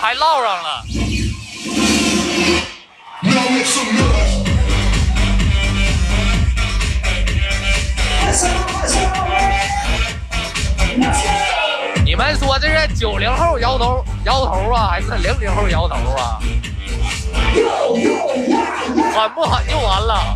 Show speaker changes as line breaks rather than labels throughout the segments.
还
唠上了。你们说这是九零后摇头摇头啊还是零零后摇头啊？狠不狠就完了。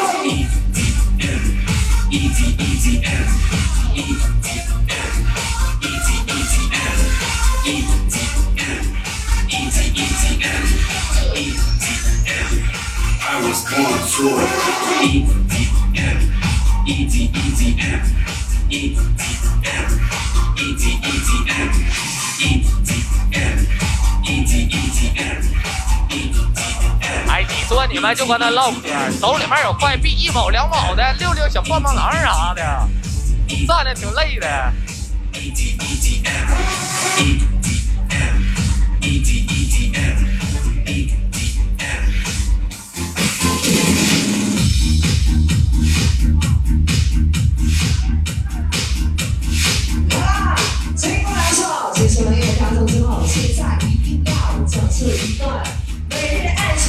哎，你说你们就跟他唠嗑，手里面有快币，一毛两毛的，溜溜小棒棒糖啥的，站的挺累的。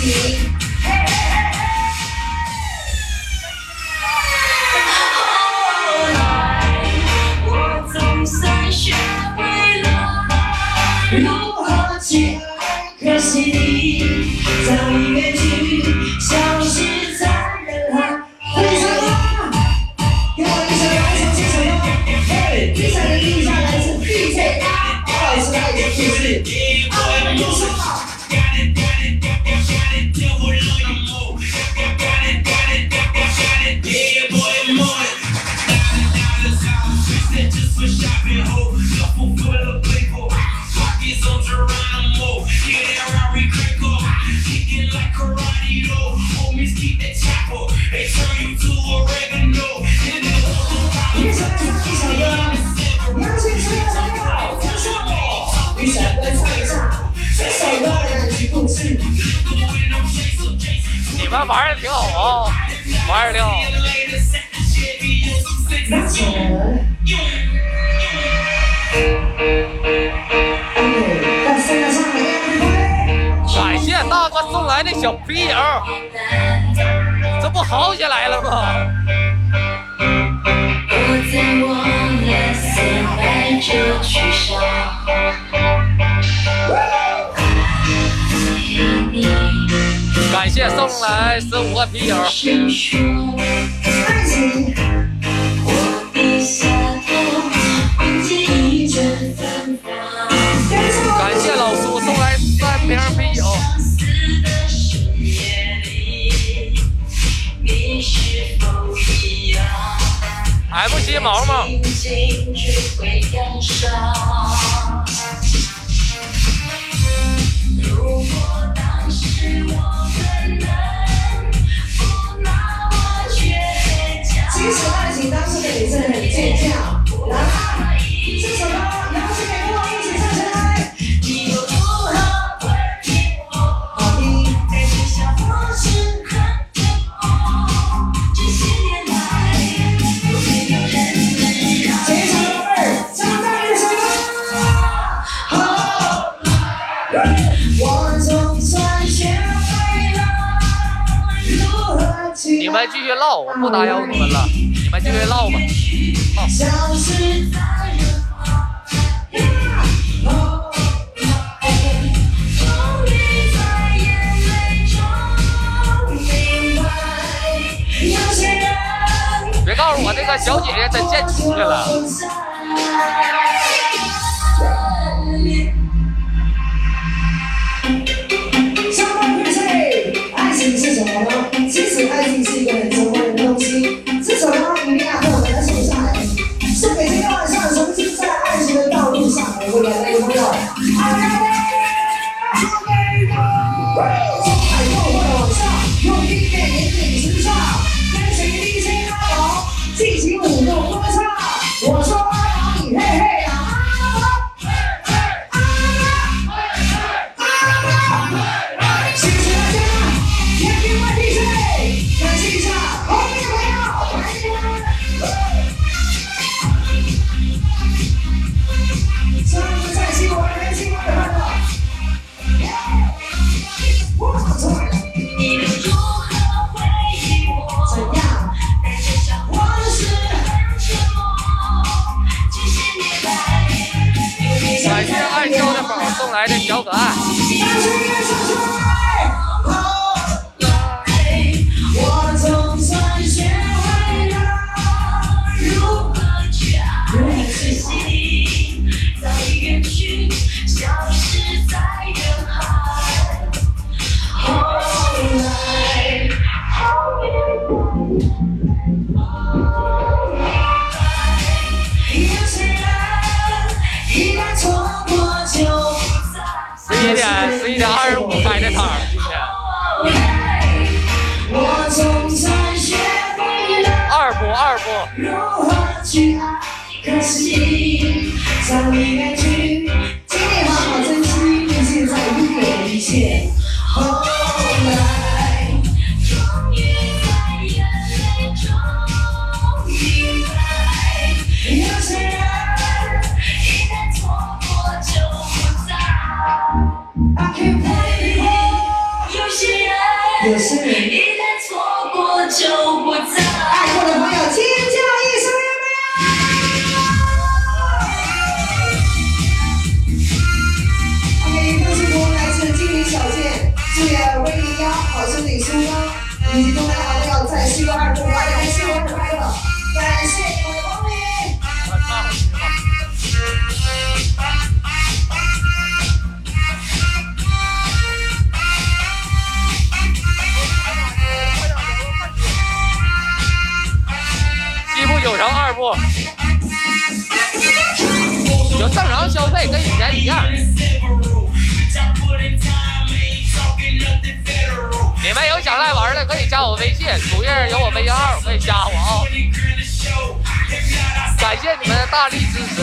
see.
那
小皮友，这不好起来了吗？感谢送来十五个皮友。
还不接
毛毛？继续唠，我不打扰你们了，你们继续唠吧。
唠。
别告诉我那个小姐姐在建群去了。
爱情是什么吗？其实爱情。谢谢你们的
大力支持。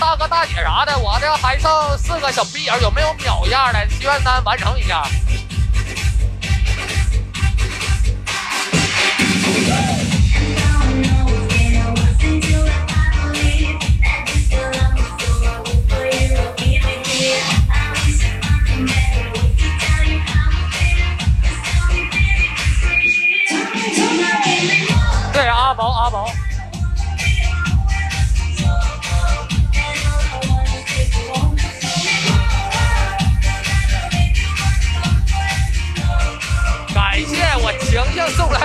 大哥大姐啥的我这还剩四个小啤酒有没有秒一下的？心愿单完成一下。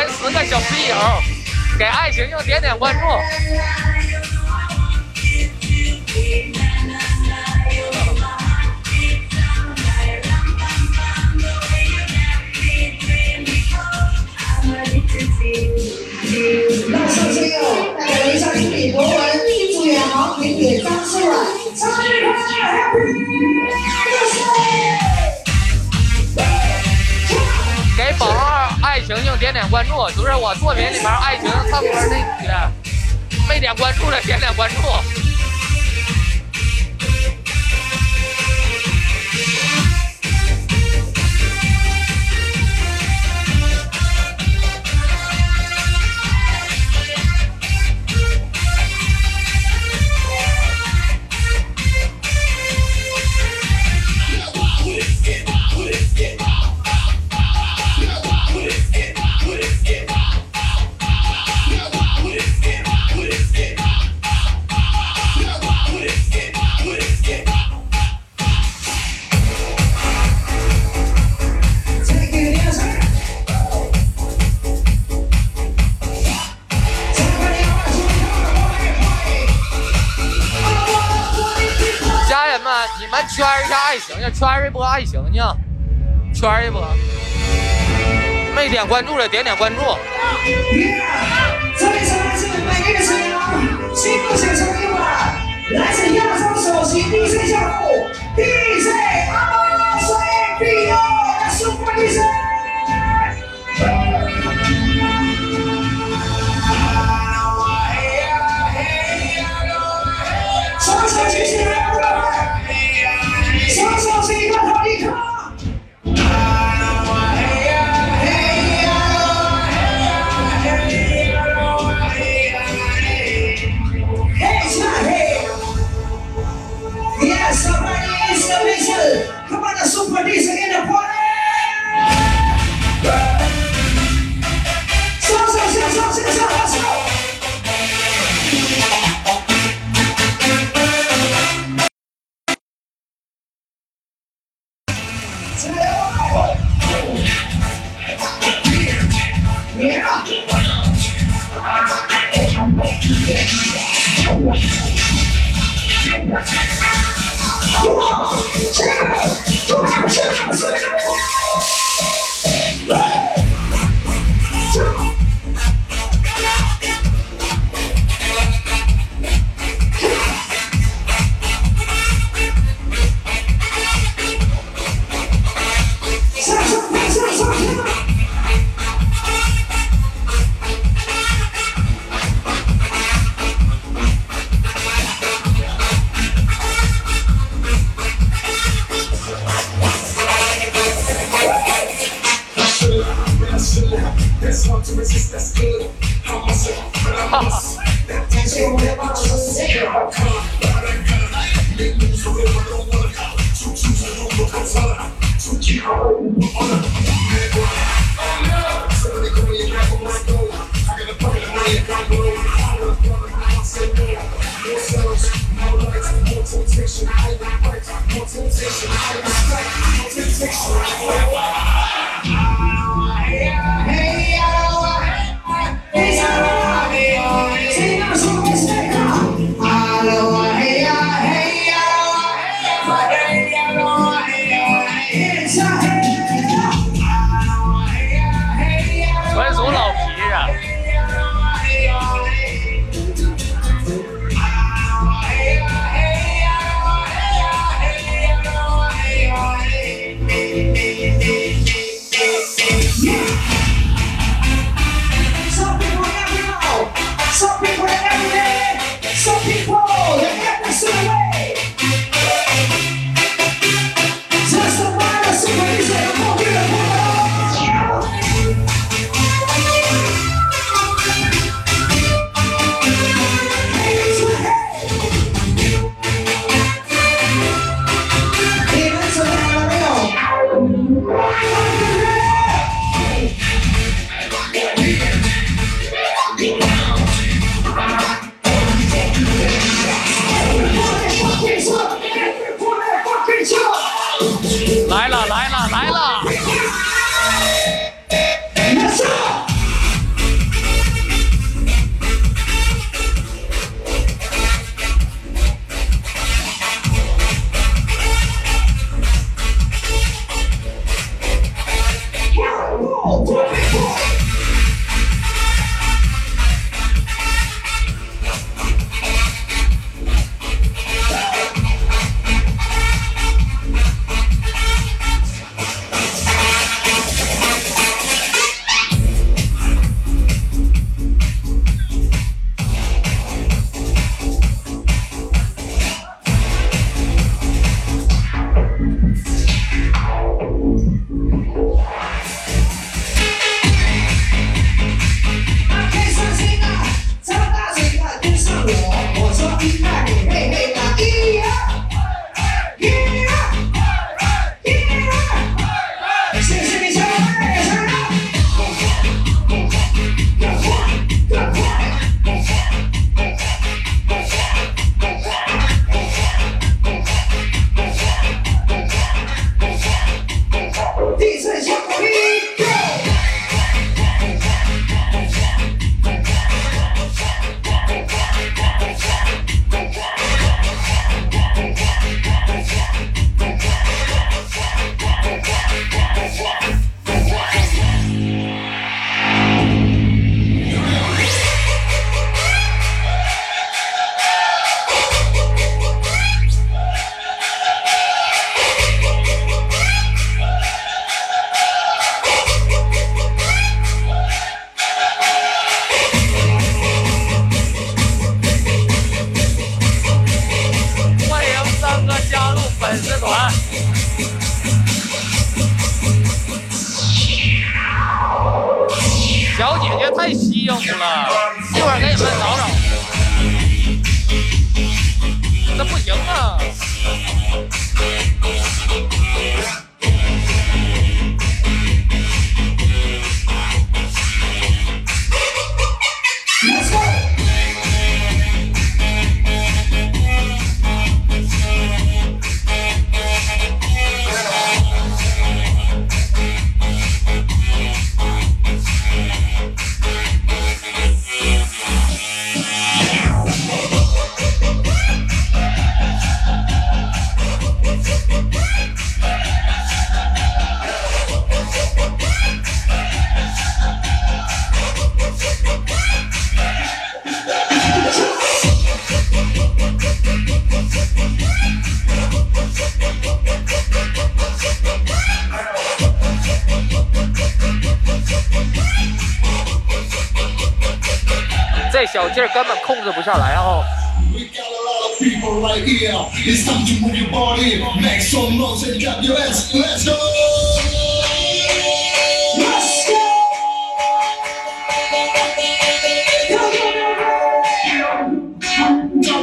十个小屁友，给爱情又点点关注。
上，感谢一下助理文、王婷、张，
点点关注就是我作品里面爱情唱歌那女的没点关注的点点关注。
点点关注。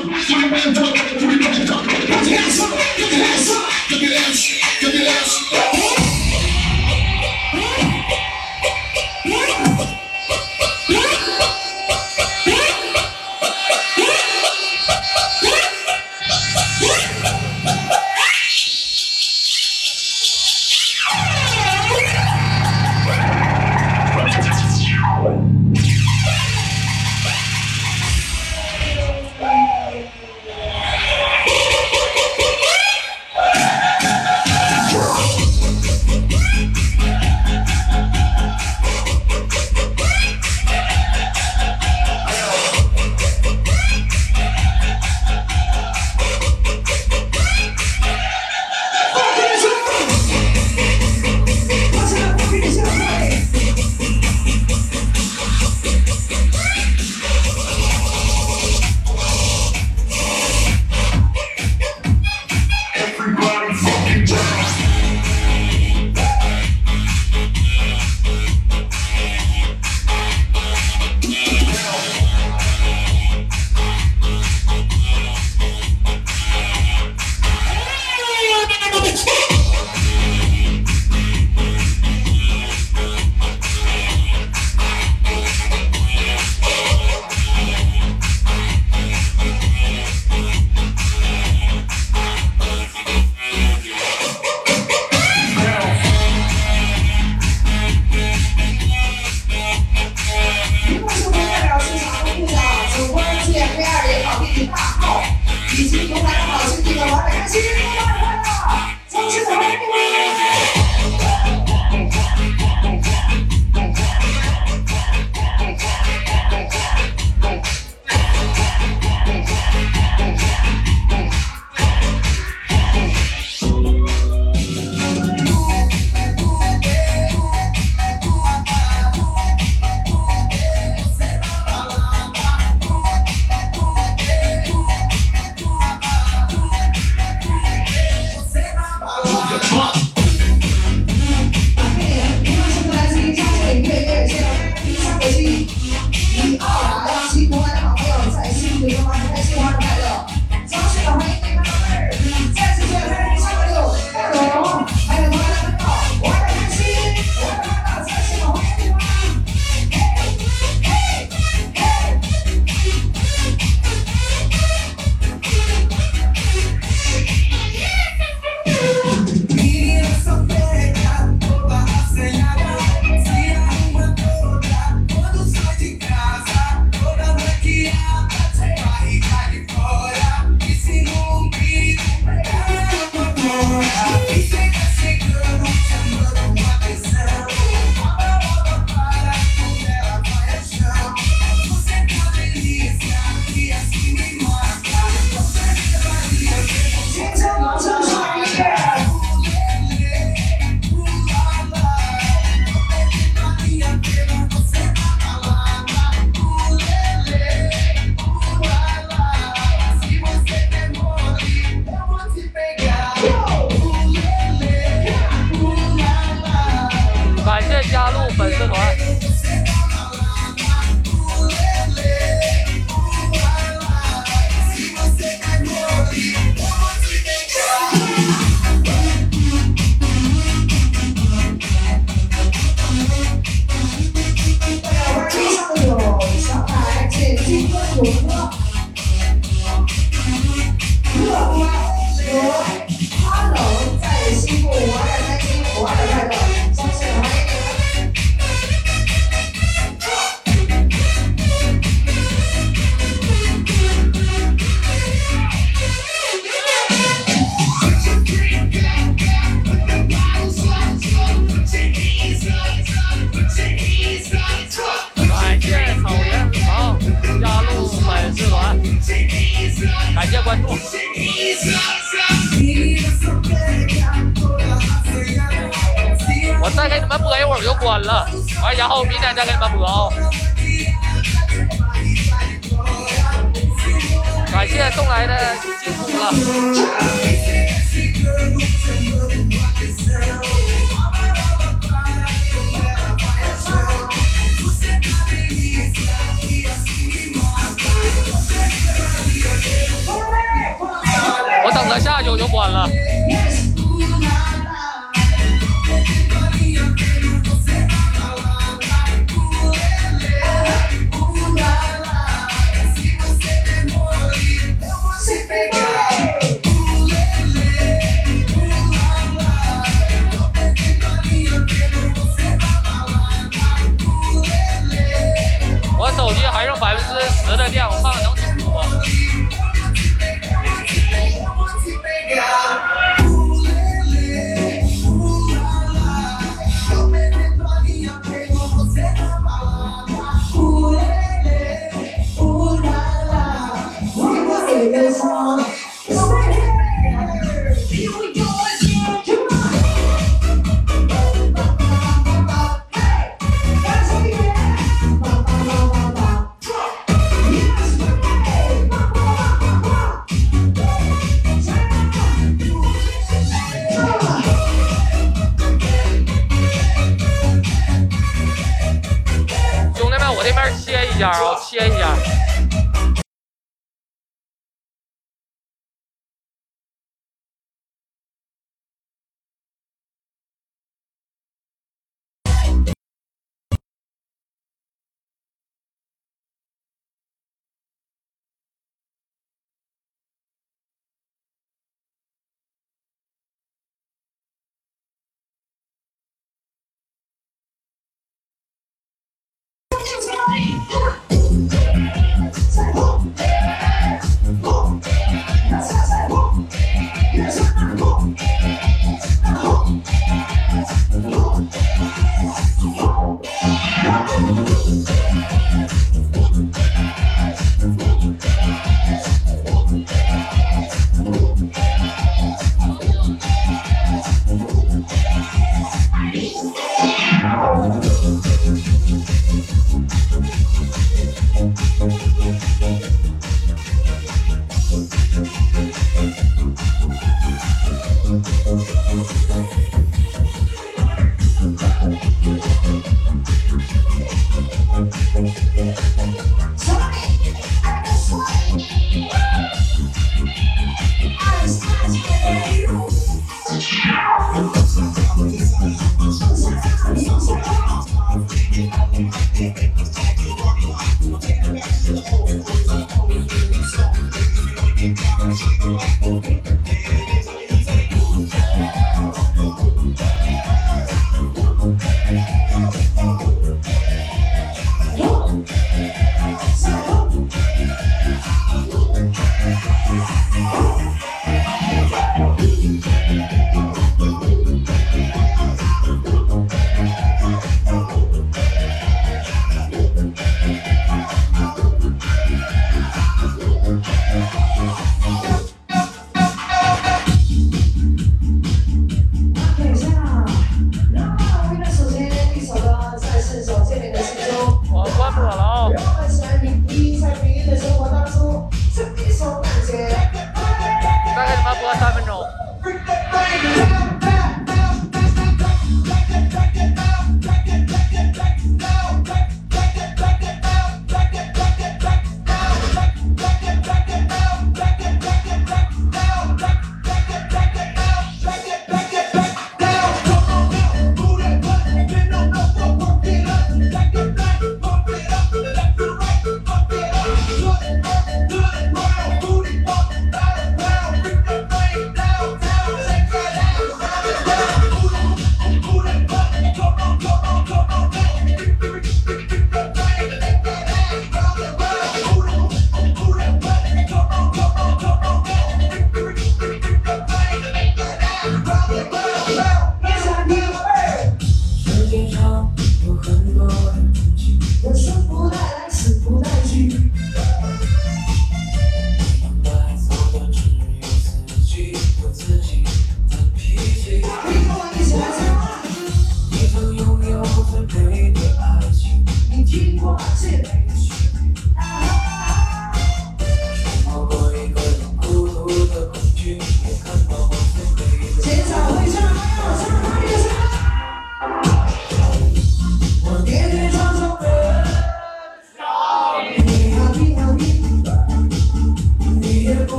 Swing and dunk, swing and dunk.